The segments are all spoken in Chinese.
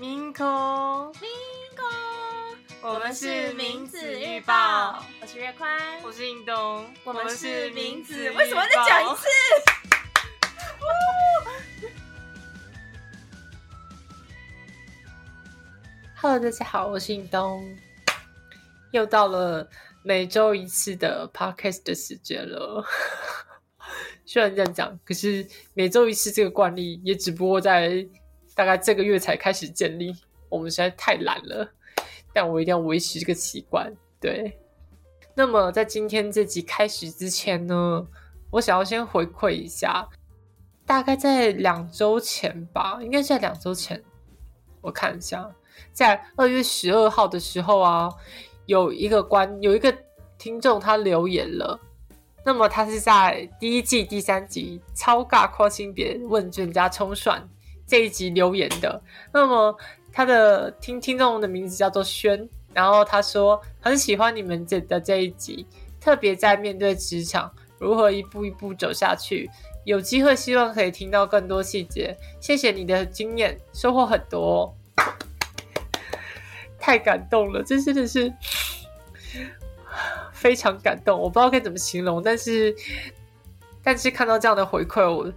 明空，明空，我们是名字预报，我是月宽，我是印东，我们是名字，为什么再讲一次？Hello，大家好，我是尹东，又到了每周一次的 Podcast 的时间了。虽然这样讲，可是每周一次这个惯例也只不过在大概这个月才开始建立，我们实在太懒了。但我一定要维持这个习惯。对，那么在今天这集开始之前呢，我想要先回馈一下，大概在两周前吧，应该是在两周前，我看一下。在二月十二号的时候啊，有一个观有一个听众他留言了，那么他是在第一季第三集超尬跨性别问卷加冲算这一集留言的。那么他的听听众的名字叫做轩，然后他说很喜欢你们这的这一集，特别在面对职场如何一步一步走下去。有机会希望可以听到更多细节，谢谢你的经验，收获很多、太感动了，这真的是 非常感动，我不知道该怎么形容，但是但是看到这样的回馈，我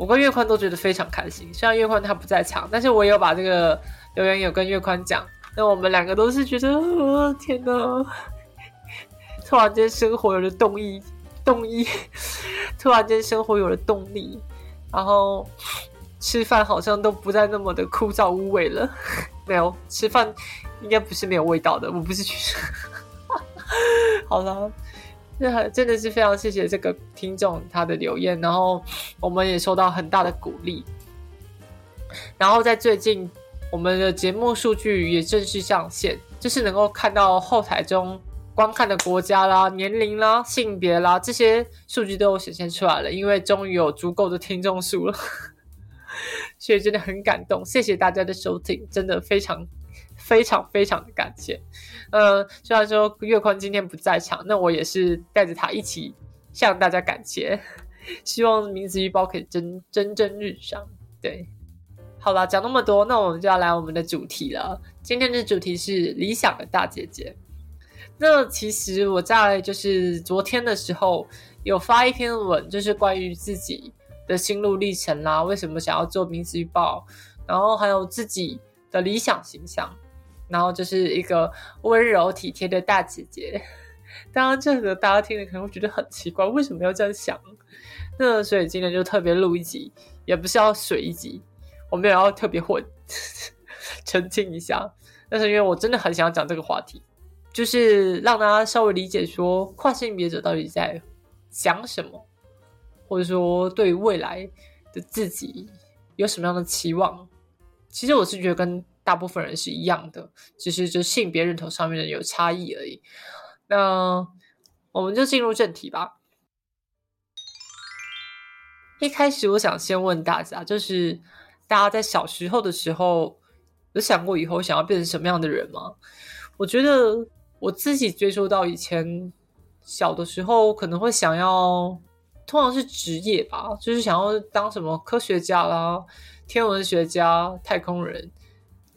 我跟月宽都觉得非常开心。虽然月宽他不在场，但是我也有把这个留言有跟月宽讲，那我们两个都是觉得，哦、天哪！突然间生活有了动力，动力，突然间生活有了动力，然后吃饭好像都不再那么的枯燥无味了。没有吃饭，应该不是没有味道的。我不是去，好了，那真的是非常谢谢这个听众他的留言，然后我们也收到很大的鼓励。然后在最近，我们的节目数据也正式上线，就是能够看到后台中观看的国家啦、年龄啦、性别啦这些数据都有显现出来了，因为终于有足够的听众数了。所以真的很感动，谢谢大家的收听，真的非常非常非常的感谢。呃，虽然说月宽今天不在场，那我也是带着他一起向大家感谢，希望名字预报可以蒸蒸蒸日上。对，好了，讲那么多，那我们就要来我们的主题了。今天的主题是理想的大姐姐。那其实我在就是昨天的时候有发一篇文，就是关于自己。的心路历程啦，为什么想要做名字预报，然后还有自己的理想形象，然后就是一个温柔体贴的大姐姐。当然，这个大家听了可能会觉得很奇怪，为什么要这样想？那所以今天就特别录一集，也不是要水一集，我没有要特别混，澄清一下。但是因为我真的很想要讲这个话题，就是让大家稍微理解说跨性别者到底在想什么。或者说，对于未来的自己有什么样的期望？其实我是觉得跟大部分人是一样的，只是就性别认同上面的有差异而已。那我们就进入正题吧。一开始，我想先问大家，就是大家在小时候的时候，有想过以后想要变成什么样的人吗？我觉得我自己追溯到以前小的时候，可能会想要。通常是职业吧，就是想要当什么科学家啦、天文学家、太空人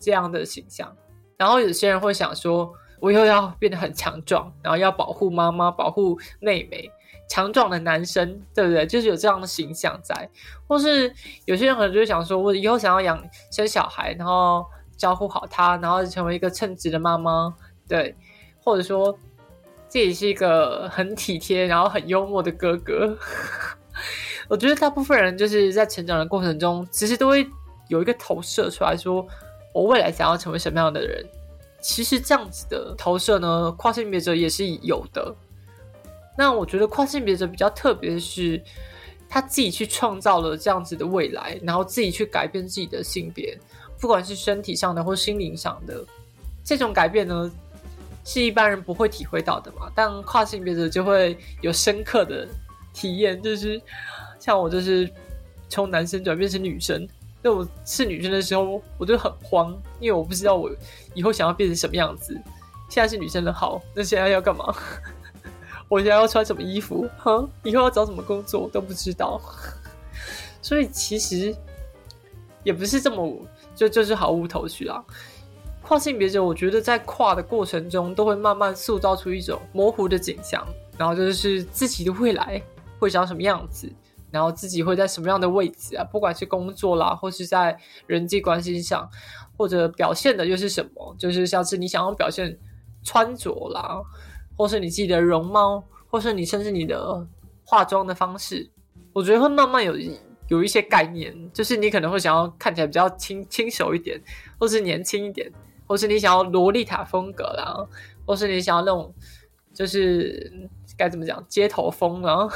这样的形象。然后有些人会想说，我以后要变得很强壮，然后要保护妈妈、保护妹妹，强壮的男生，对不对？就是有这样的形象在。或是有些人可能就会想说，我以后想要养生小孩，然后照顾好他，然后成为一个称职的妈妈，对，或者说。自己是一个很体贴，然后很幽默的哥哥。我觉得大部分人就是在成长的过程中，其实都会有一个投射出来说，我未来想要成为什么样的人。其实这样子的投射呢，跨性别者也是有的。那我觉得跨性别者比较特别的是，他自己去创造了这样子的未来，然后自己去改变自己的性别，不管是身体上的或心灵上的这种改变呢。是一般人不会体会到的嘛，但跨性别者就会有深刻的体验，就是像我就是从男生转变成女生，那我是女生的时候，我就很慌，因为我不知道我以后想要变成什么样子。现在是女生的好，那现在要干嘛？我现在要穿什么衣服？哈，以后要找什么工作都不知道。所以其实也不是这么就就是毫无头绪啦。跨性别者，我觉得在跨的过程中，都会慢慢塑造出一种模糊的景象，然后就是自己的未来会长什么样子，然后自己会在什么样的位置啊？不管是工作啦，或是在人际关系上，或者表现的又是什么？就是像是你想要表现穿着啦，或是你自己的容貌，或是你甚至你的化妆的方式，我觉得会慢慢有有一些概念，就是你可能会想要看起来比较轻轻熟一点，或是年轻一点。或是你想要萝莉塔风格啦，或是你想要那种就是该怎么讲街头风啊，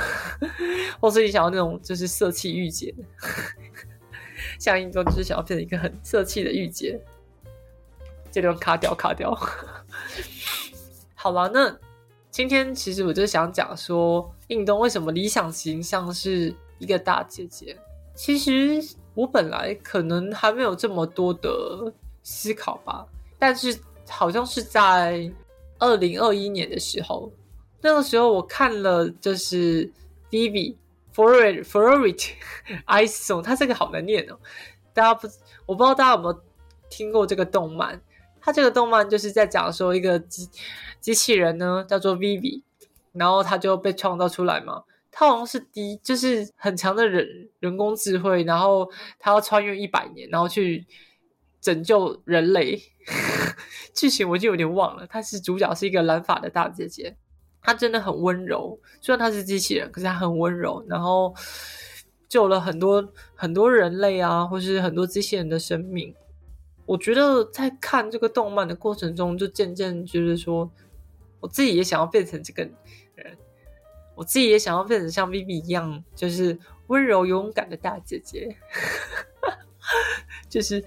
或是你想要那种就是色气御姐，像一个就是想要变成一个很色气的御姐，这段卡掉卡掉。好了，那今天其实我就想讲说，运动为什么理想形象是一个大姐姐？其实我本来可能还没有这么多的思考吧。但是好像是在二零二一年的时候，那个时候我看了就是 Vivi Florit Florit Ice Song，它这个好难念哦。大家不，我不知道大家有没有听过这个动漫？它这个动漫就是在讲说一个机机器人呢叫做 Vivi，然后它就被创造出来嘛。它好像是第就是很强的人人工智慧，然后它要穿越一百年，然后去。拯救人类，剧情我就有点忘了。她是主角，是一个蓝发的大姐姐，他真的很温柔。虽然他是机器人，可是他很温柔，然后救了很多很多人类啊，或是很多机器人的生命。我觉得在看这个动漫的过程中，就渐渐就是说，我自己也想要变成这个人，我自己也想要变成像 Vivi 一样，就是温柔勇敢的大姐姐，就是。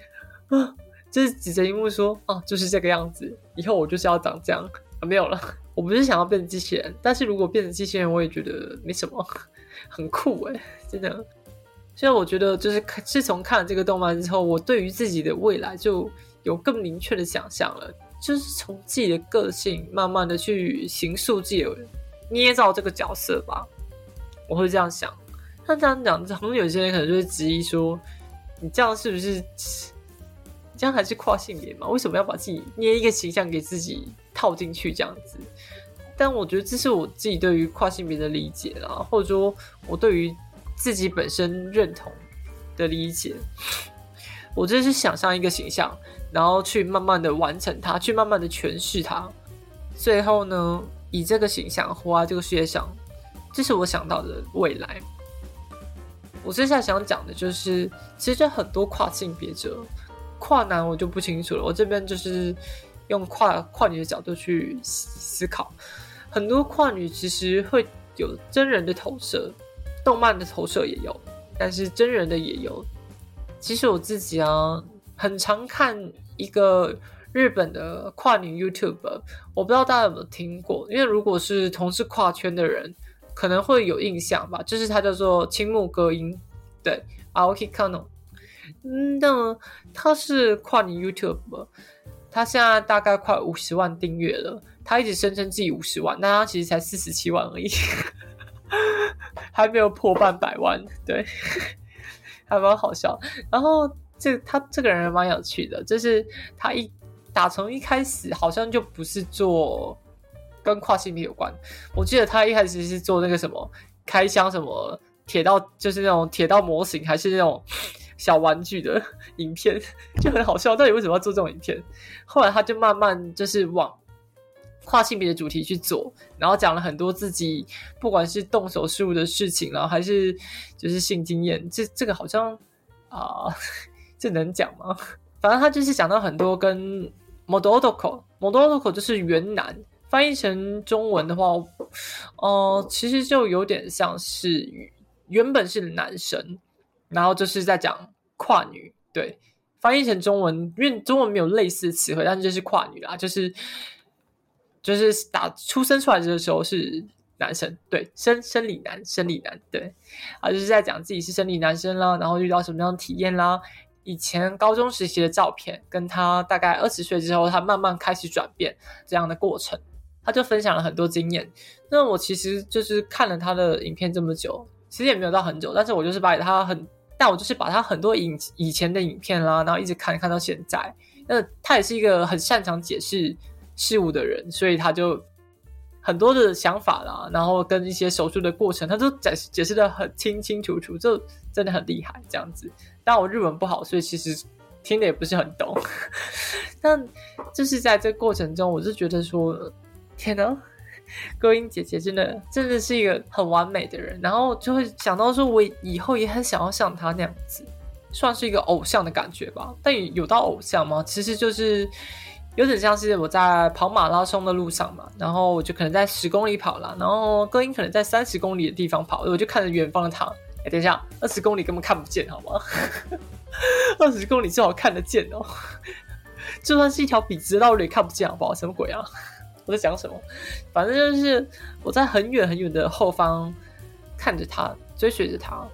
啊，就是指着荧幕说：“啊，就是这个样子，以后我就是要长这样啊。”没有了，我不是想要变成机器人，但是如果变成机器人，我也觉得没什么，很酷哎，真的。所以我觉得，就是自从看了这个动漫之后，我对于自己的未来就有更明确的想象了，就是从自己的个性慢慢的去形塑自己，捏造这个角色吧。我会这样想。那这样讲，可能有些人可能就会质疑说：“你这样是不是？”这样还是跨性别吗？为什么要把自己捏一个形象给自己套进去这样子？但我觉得这是我自己对于跨性别的理解啦，或者说我对于自己本身认同的理解。我这是想象一个形象，然后去慢慢的完成它，去慢慢的诠释它，最后呢，以这个形象活在这个世界上，这是我想到的未来。我接下来想讲的就是，其实很多跨性别者。跨男我就不清楚了，我这边就是用跨跨女的角度去思考，很多跨女其实会有真人的投射，动漫的投射也有，但是真人的也有。其实我自己啊，很常看一个日本的跨女 YouTube，我不知道大家有没有听过，因为如果是同是跨圈的人，可能会有印象吧，就是他叫做青木歌音，对，Aoki Kano。嗯，那他是跨年 YouTube，他现在大概快五十万订阅了。他一直声称自己五十万，但他其实才四十七万而已，还没有破半百万。对，还蛮好笑。然后这他这个人蛮有趣的，就是他一打从一开始好像就不是做跟跨性别有关。我记得他一开始是做那个什么开箱什么铁道，就是那种铁道模型，还是那种。小玩具的 影片就很好笑，到底为什么要做这种影片？后来他就慢慢就是往跨性别的主题去做，然后讲了很多自己不管是动手术的事情然后还是就是性经验，这这个好像啊，这能讲吗？反正他就是讲到很多跟 mododoko，mododoko 就是原男，翻译成中文的话，哦，其实就有点像是原本是男生。然后就是在讲跨女，对，翻译成中文，因为中文没有类似的词汇，但是就是跨女啦，就是就是打出生出来的时候是男生，对，生生理男，生理男，对，啊，就是在讲自己是生理男生啦，然后遇到什么样的体验啦，以前高中时期的照片，跟他大概二十岁之后，他慢慢开始转变这样的过程，他就分享了很多经验。那我其实就是看了他的影片这么久，其实也没有到很久，但是我就是把他很。但我就是把他很多影以前的影片啦，然后一直看看到现在。那他也是一个很擅长解释事物的人，所以他就很多的想法啦，然后跟一些手术的过程，他都解解释的很清清楚楚，就真的很厉害这样子。但我日文不好，所以其实听的也不是很懂。但就是在这过程中，我就觉得说，天呐！歌音姐姐真的真的是一个很完美的人，然后就会想到说，我以后也很想要像她那样子，算是一个偶像的感觉吧。但有到偶像吗？其实就是有点像是我在跑马拉松的路上嘛，然后我就可能在十公里跑了，然后歌音可能在三十公里的地方跑，我就看着远方的她。哎，等一下，二十公里根本看不见，好吗？二十公里最好看得见哦，就算是一条笔直的道路也看不见，好不好？什么鬼啊？我在讲什么？反正就是我在很远很远的后方看着他，追随着他。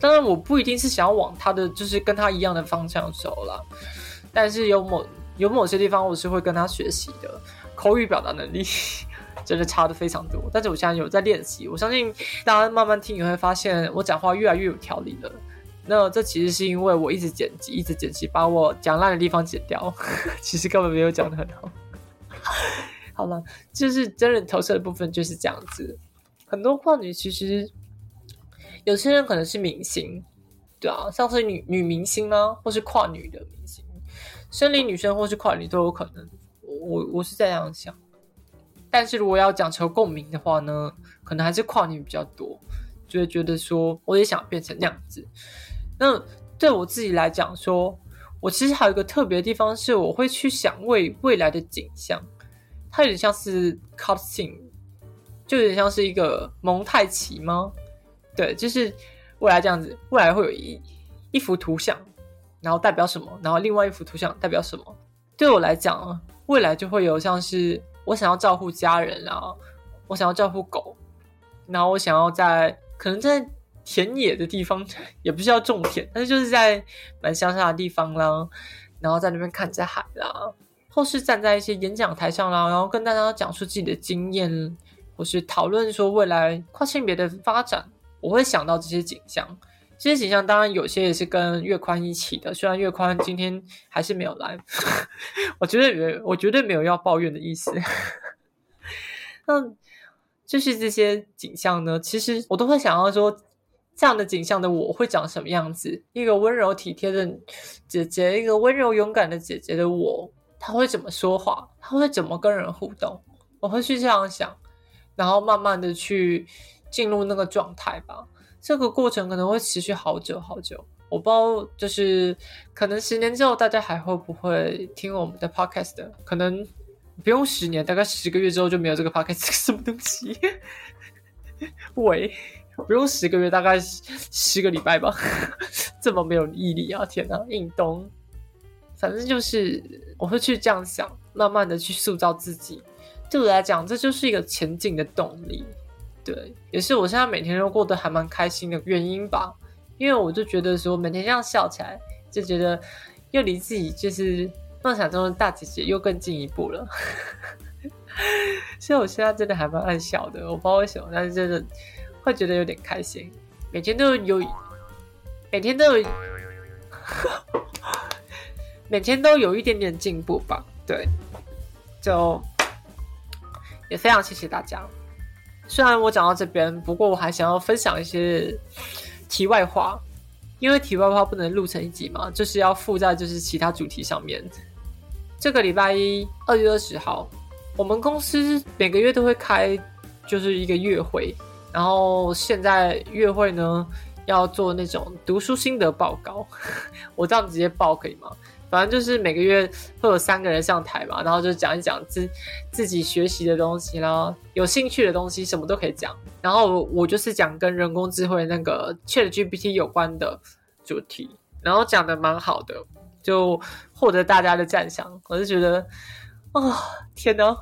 当然，我不一定是想要往他的就是跟他一样的方向走了，但是有某有某些地方我是会跟他学习的。口语表达能力真的差的非常多，但是我现在有在练习。我相信大家慢慢听，你会发现我讲话越来越有条理了。那这其实是因为我一直剪辑，一直剪辑，把我讲烂的地方剪掉。其实根本没有讲的很好。好了，就是真人投射的部分就是这样子。很多跨女其实有些人可能是明星，对啊，像是女女明星呢，或是跨女的明星，生理女生或是跨女都有可能。我我是这样想，但是如果要讲求共鸣的话呢，可能还是跨女比较多，就会觉得说我也想变成那样子。那对我自己来讲，说我其实还有一个特别的地方是，我会去想未未来的景象。它有点像是 cut scene，就有点像是一个蒙太奇吗？对，就是未来这样子，未来会有一一幅图像，然后代表什么？然后另外一幅图像代表什么？对我来讲，未来就会有像是我想要照顾家人啊，我想要照顾狗，然后我想要在可能在田野的地方，也不是要种田，但是就是在蛮乡下的地方啦，然后在那边看着海啦。或是站在一些演讲台上啦，然后跟大家讲述自己的经验，或是讨论说未来跨性别的发展，我会想到这些景象。这些景象当然有些也是跟月宽一起的，虽然月宽今天还是没有来，我绝对，我绝对没有要抱怨的意思。那就是这些景象呢，其实我都会想要说，这样的景象的我会长什么样子？一个温柔体贴的姐姐，一个温柔勇敢的姐姐的我。他会怎么说话？他会怎么跟人互动？我会去这样想，然后慢慢的去进入那个状态吧。这个过程可能会持续好久好久。我不知道，就是可能十年之后大家还会不会听我们的 podcast？可能不用十年，大概十个月之后就没有这个 podcast 什么东西。喂，不用十个月，大概十个礼拜吧。这么没有毅力啊！天哪，硬东。反正就是我会去这样想，慢慢的去塑造自己。对我来讲，这就是一个前进的动力。对，也是我现在每天都过得还蛮开心的原因吧。因为我就觉得说，每天这样笑起来，就觉得又离自己就是梦想中的大姐姐又更进一步了。所以我现在真的还蛮爱笑的，我不知道为什么，但是真的会觉得有点开心。每天都有，每天都有。每天都有一点点进步吧，对，就也非常谢谢大家。虽然我讲到这边，不过我还想要分享一些题外话，因为题外话不能录成一集嘛，就是要附在就是其他主题上面。这个礼拜一，二月二十号，我们公司每个月都会开就是一个月会，然后现在月会呢要做那种读书心得报告，我这样直接报可以吗？反正就是每个月会有三个人上台嘛，然后就讲一讲自自己学习的东西啦，有兴趣的东西什么都可以讲。然后我就是讲跟人工智慧那个 Chat GPT 有关的主题，然后讲的蛮好的，就获得大家的赞赏。我就觉得，啊，天哪！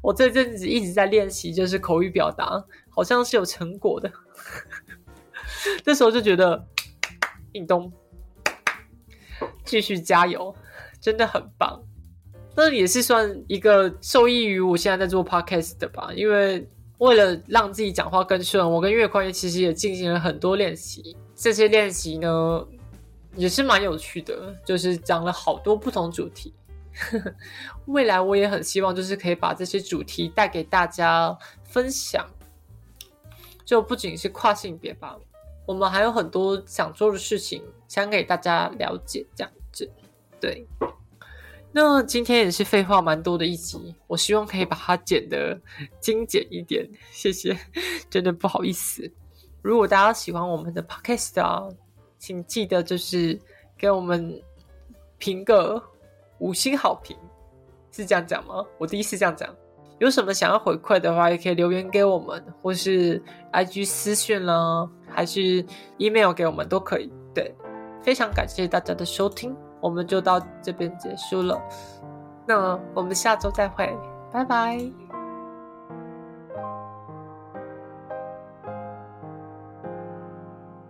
我这阵子一直在练习，就是口语表达，好像是有成果的。这时候就觉得，运动。继续加油，真的很棒。那也是算一个受益于我现在在做 podcast 的吧，因为为了让自己讲话更顺，我跟月宽其实也进行了很多练习。这些练习呢也是蛮有趣的，就是讲了好多不同主题。未来我也很希望，就是可以把这些主题带给大家分享。就不仅是跨性别吧，我们还有很多想做的事情，想给大家了解这样。对，那今天也是废话蛮多的一集，我希望可以把它剪得精简一点，谢谢，真的不好意思。如果大家喜欢我们的 podcast 啊，请记得就是给我们评个五星好评，是这样讲吗？我第一次这样讲。有什么想要回馈的话，也可以留言给我们，或是 IG 私讯啦，还是 email 给我们都可以。对，非常感谢大家的收听，我们就到这边结束了。那我们下周再会，拜拜。